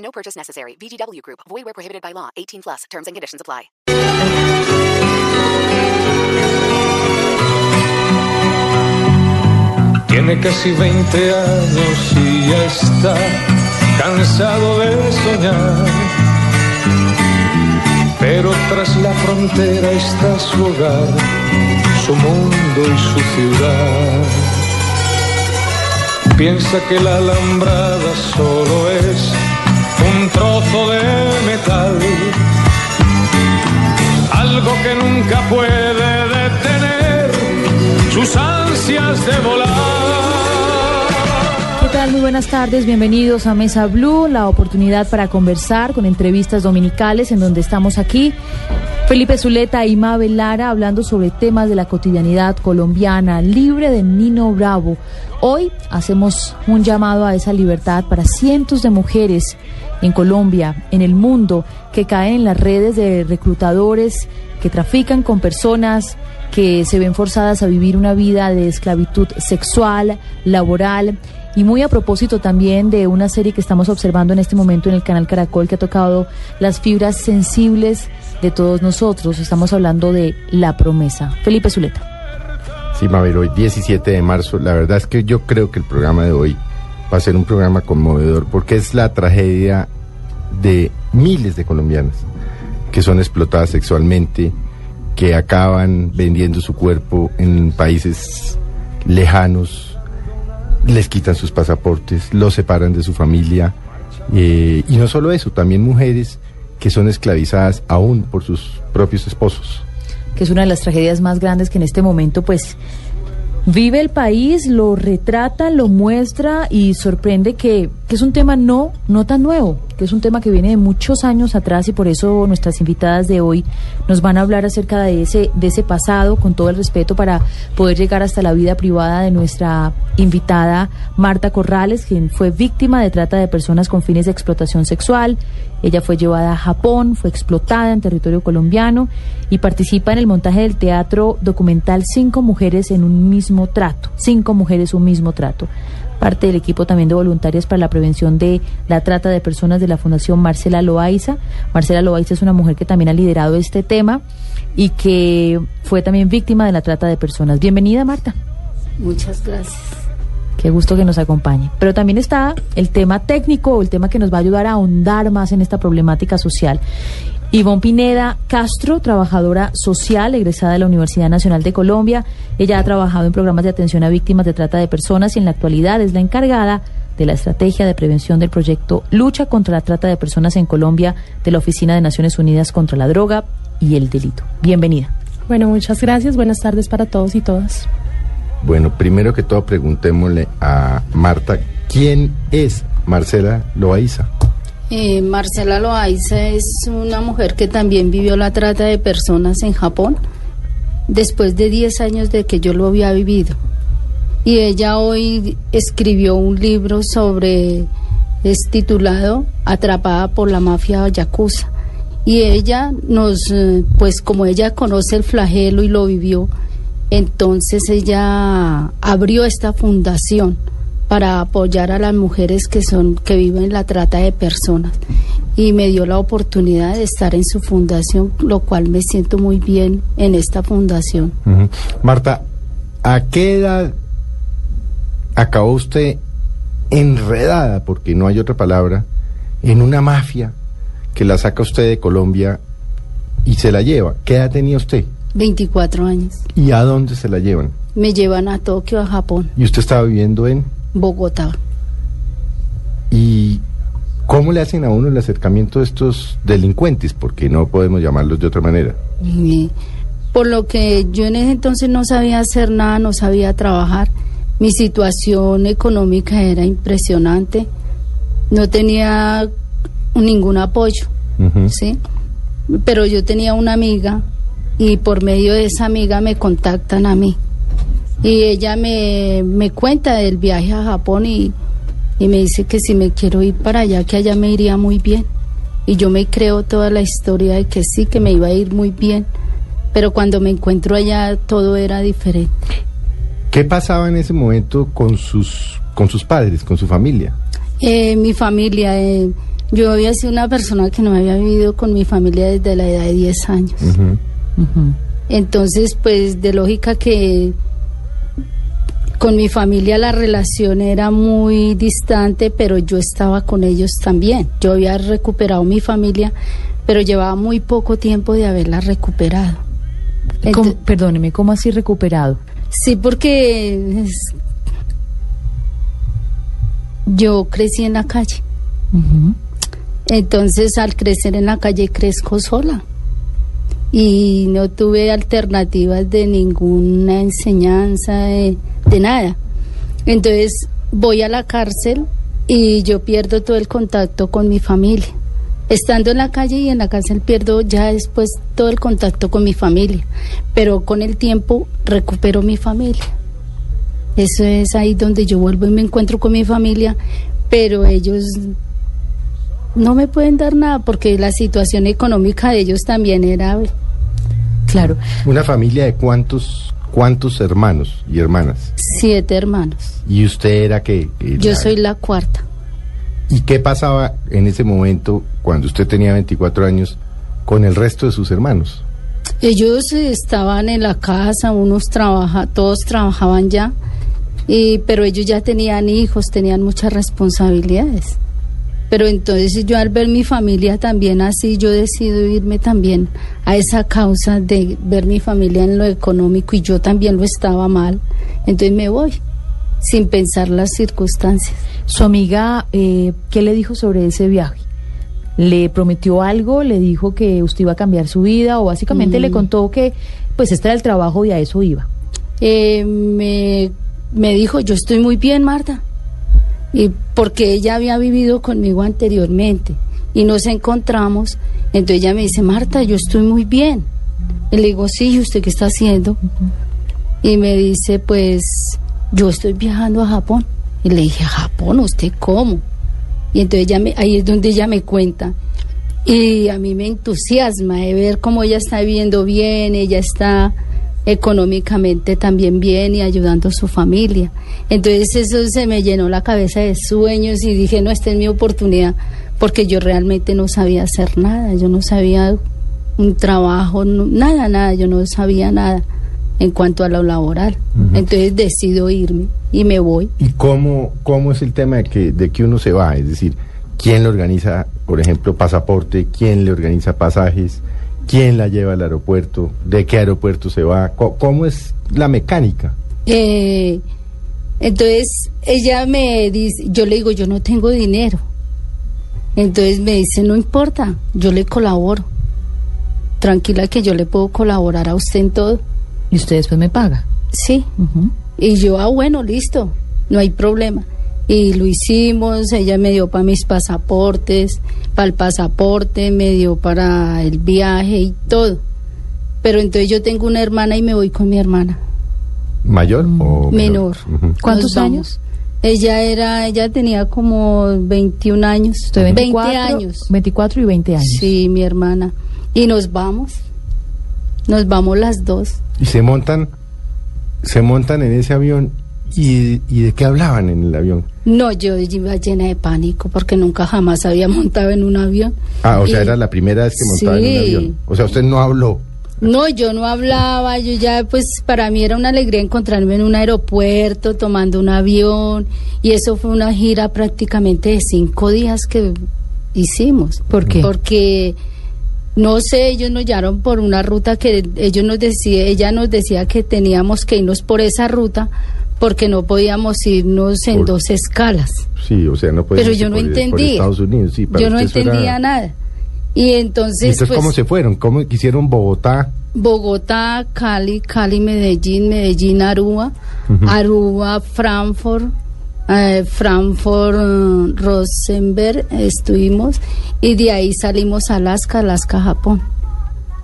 No purchase necessary. VGW Group. Void where prohibited by law. 18 plus. Terms and conditions apply. Tiene casi 20 años y ya está cansado de soñar. Pero tras la frontera está su hogar, su mundo y su ciudad. Piensa que la alambrada solo es un trozo de metal, algo que nunca puede detener sus ansias de volar. Muy buenas tardes, bienvenidos a Mesa Blue, la oportunidad para conversar con entrevistas dominicales en donde estamos aquí. Felipe Zuleta y Mabel Lara hablando sobre temas de la cotidianidad colombiana, libre de Nino Bravo. Hoy hacemos un llamado a esa libertad para cientos de mujeres en Colombia, en el mundo, que caen en las redes de reclutadores que trafican con personas, que se ven forzadas a vivir una vida de esclavitud sexual, laboral y muy a propósito también de una serie que estamos observando en este momento en el canal Caracol que ha tocado las fibras sensibles de todos nosotros. Estamos hablando de La Promesa. Felipe Zuleta. Sí, Mabel, hoy 17 de marzo. La verdad es que yo creo que el programa de hoy va a ser un programa conmovedor porque es la tragedia de miles de colombianas que son explotadas sexualmente, que acaban vendiendo su cuerpo en países lejanos, les quitan sus pasaportes, los separan de su familia. eh, y no solo eso, también mujeres que son esclavizadas aún por sus propios esposos. que es una de las tragedias más grandes que en este momento pues vive el país, lo retrata, lo muestra y sorprende que, que es un tema no, no tan nuevo, que es un tema que viene de muchos años atrás y por eso nuestras invitadas de hoy nos van a hablar acerca de ese, de ese pasado con todo el respeto para poder llegar hasta la vida privada de nuestra invitada Marta Corrales, quien fue víctima de trata de personas con fines de explotación sexual. Ella fue llevada a Japón, fue explotada en territorio colombiano y participa en el montaje del teatro documental Cinco Mujeres en un mismo trato. Cinco Mujeres, un mismo trato. Parte del equipo también de voluntarias para la prevención de la trata de personas de la Fundación Marcela Loaiza. Marcela Loaiza es una mujer que también ha liderado este tema y que fue también víctima de la trata de personas. Bienvenida, Marta. Muchas gracias. Qué gusto que nos acompañe. Pero también está el tema técnico, el tema que nos va a ayudar a ahondar más en esta problemática social. Ivonne Pineda Castro, trabajadora social, egresada de la Universidad Nacional de Colombia. Ella ha trabajado en programas de atención a víctimas de trata de personas y en la actualidad es la encargada de la estrategia de prevención del proyecto Lucha contra la Trata de Personas en Colombia de la Oficina de Naciones Unidas contra la Droga y el Delito. Bienvenida. Bueno, muchas gracias. Buenas tardes para todos y todas. Bueno, primero que todo preguntémosle a Marta, ¿quién es Marcela Loaiza? Eh, Marcela Loaiza es una mujer que también vivió la trata de personas en Japón después de 10 años de que yo lo había vivido. Y ella hoy escribió un libro sobre, es titulado Atrapada por la mafia yakuza. Y ella nos, eh, pues como ella conoce el flagelo y lo vivió, entonces ella abrió esta fundación para apoyar a las mujeres que son que viven la trata de personas y me dio la oportunidad de estar en su fundación, lo cual me siento muy bien en esta fundación. Marta, ¿a qué edad acabó usted enredada, porque no hay otra palabra, en una mafia que la saca usted de Colombia y se la lleva? ¿Qué edad tenía usted? 24 años. ¿Y a dónde se la llevan? Me llevan a Tokio, a Japón, ¿Y usted estaba viviendo en? Bogotá. ¿Y cómo le hacen a uno el acercamiento de estos delincuentes? Porque no podemos llamarlos de otra manera. Y, por lo que yo en ese entonces no sabía hacer nada, no sabía trabajar. Mi situación económica era impresionante. No tenía ningún apoyo. ¿sí? Pero yo tenía una amiga y por medio de esa amiga me contactan a mí. Y ella me, me cuenta del viaje a Japón y, y me dice que si me quiero ir para allá, que allá me iría muy bien. Y yo me creo toda la historia de que sí, que me iba a ir muy bien. Pero cuando me encuentro allá todo era diferente. ¿Qué pasaba en ese momento con sus, con sus padres, con su familia? Eh, mi familia, eh, yo había sido una persona que no había vivido con mi familia desde la edad de 10 años. Entonces, pues de lógica que con mi familia la relación era muy distante, pero yo estaba con ellos también. Yo había recuperado mi familia, pero llevaba muy poco tiempo de haberla recuperado. ¿Cómo- Ento- perdóneme, ¿cómo así recuperado? Sí, porque es- yo crecí en la calle. Entonces, al crecer en la calle, crezco sola. Y no tuve alternativas de ninguna enseñanza, de, de nada. Entonces, voy a la cárcel y yo pierdo todo el contacto con mi familia. Estando en la calle y en la cárcel pierdo ya después todo el contacto con mi familia. Pero con el tiempo recupero mi familia. Eso es ahí donde yo vuelvo y me encuentro con mi familia, pero ellos no me pueden dar nada porque la situación económica de ellos también era Claro. Una familia de cuántos, cuántos hermanos y hermanas. siete hermanos. ¿Y usted era que Yo soy la cuarta. ¿Y qué pasaba en ese momento, cuando usted tenía 24 años, con el resto de sus hermanos? Ellos estaban en la casa, unos trabaja, todos trabajaban ya, y, pero ellos ya tenían hijos, tenían muchas responsabilidades. Pero entonces yo al ver mi familia también así, yo decido irme también a esa causa de ver mi familia en lo económico y yo también lo estaba mal. Entonces me voy, sin pensar las circunstancias. Su amiga, eh, ¿qué le dijo sobre ese viaje? ¿Le prometió algo? ¿Le dijo que usted iba a cambiar su vida? ¿O básicamente le contó que pues este era el trabajo y a eso iba? eh, me, me dijo, yo estoy muy bien, Marta. Y porque ella había vivido conmigo anteriormente y nos encontramos, entonces ella me dice, Marta, yo estoy muy bien. Y le digo, sí, ¿y usted qué está haciendo? Y me dice, pues yo estoy viajando a Japón. Y le dije, ¿a Japón? ¿Usted cómo? Y entonces ella me, ahí es donde ella me cuenta. Y a mí me entusiasma de ver cómo ella está viviendo bien, ella está económicamente también bien y ayudando a su familia. Entonces eso se me llenó la cabeza de sueños y dije, no, esta es mi oportunidad, porque yo realmente no sabía hacer nada, yo no sabía un trabajo, no- nada, nada, yo no sabía nada en cuanto a lo laboral. Entonces decido irme y me voy. ¿Y cómo, cómo es el tema de que, de que uno se va? Es decir, ¿quién le organiza, por ejemplo, pasaporte? ¿Quién le organiza pasajes? ¿Quién la lleva al aeropuerto? ¿De qué aeropuerto se va? ¿Cómo es la mecánica? Eh, entonces ella me dice, yo le digo, yo no tengo dinero. Entonces me dice, no importa, yo le colaboro. Tranquila que yo le puedo colaborar a usted en todo. Y usted después me paga. Sí. Y yo, ah, bueno, listo, no hay problema. Y lo hicimos, ella me dio para mis pasaportes, para el pasaporte, me dio para el viaje y todo. Pero entonces yo tengo una hermana y me voy con mi hermana. ¿Mayor o Menor. ¿Cuántos años? Ella era, ella tenía como 21 años. Usted 24, 20 años. 24 y 20 años. Sí, mi hermana. Y nos vamos. Nos vamos las dos. Y se montan, se montan en ese avión y, y de qué hablaban en el avión. No, yo iba llena de pánico porque nunca jamás había montado en un avión. Ah, o sea, era la primera vez que montaba en un avión. O sea, usted no habló. No, yo no hablaba, yo ya pues para mí era una alegría encontrarme en un aeropuerto tomando un avión y eso fue una gira prácticamente de cinco días que hicimos. ¿Por qué? Porque no sé, ellos nos llevaron por una ruta que ellos nos decía, ella nos decía que teníamos que irnos por esa ruta porque no podíamos irnos en Por- dos escalas. Sí, o sea, no puede Pero yo no entendía. Estados Unidos, sí, Yo no era- entendía nada. Y entonces, ¿Y entonces pues, cómo se fueron? ¿Cómo quisieron Bogotá? Bogotá, Cali, Cali, Medellín, Medellín, Aruba, Aruba, Frankfurt, eh, Frankfurt, eh, Rosenberg, estuvimos y de ahí salimos a Alaska, Alaska, Japón.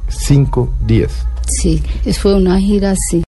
Cinco días. Sí, fue una gira así.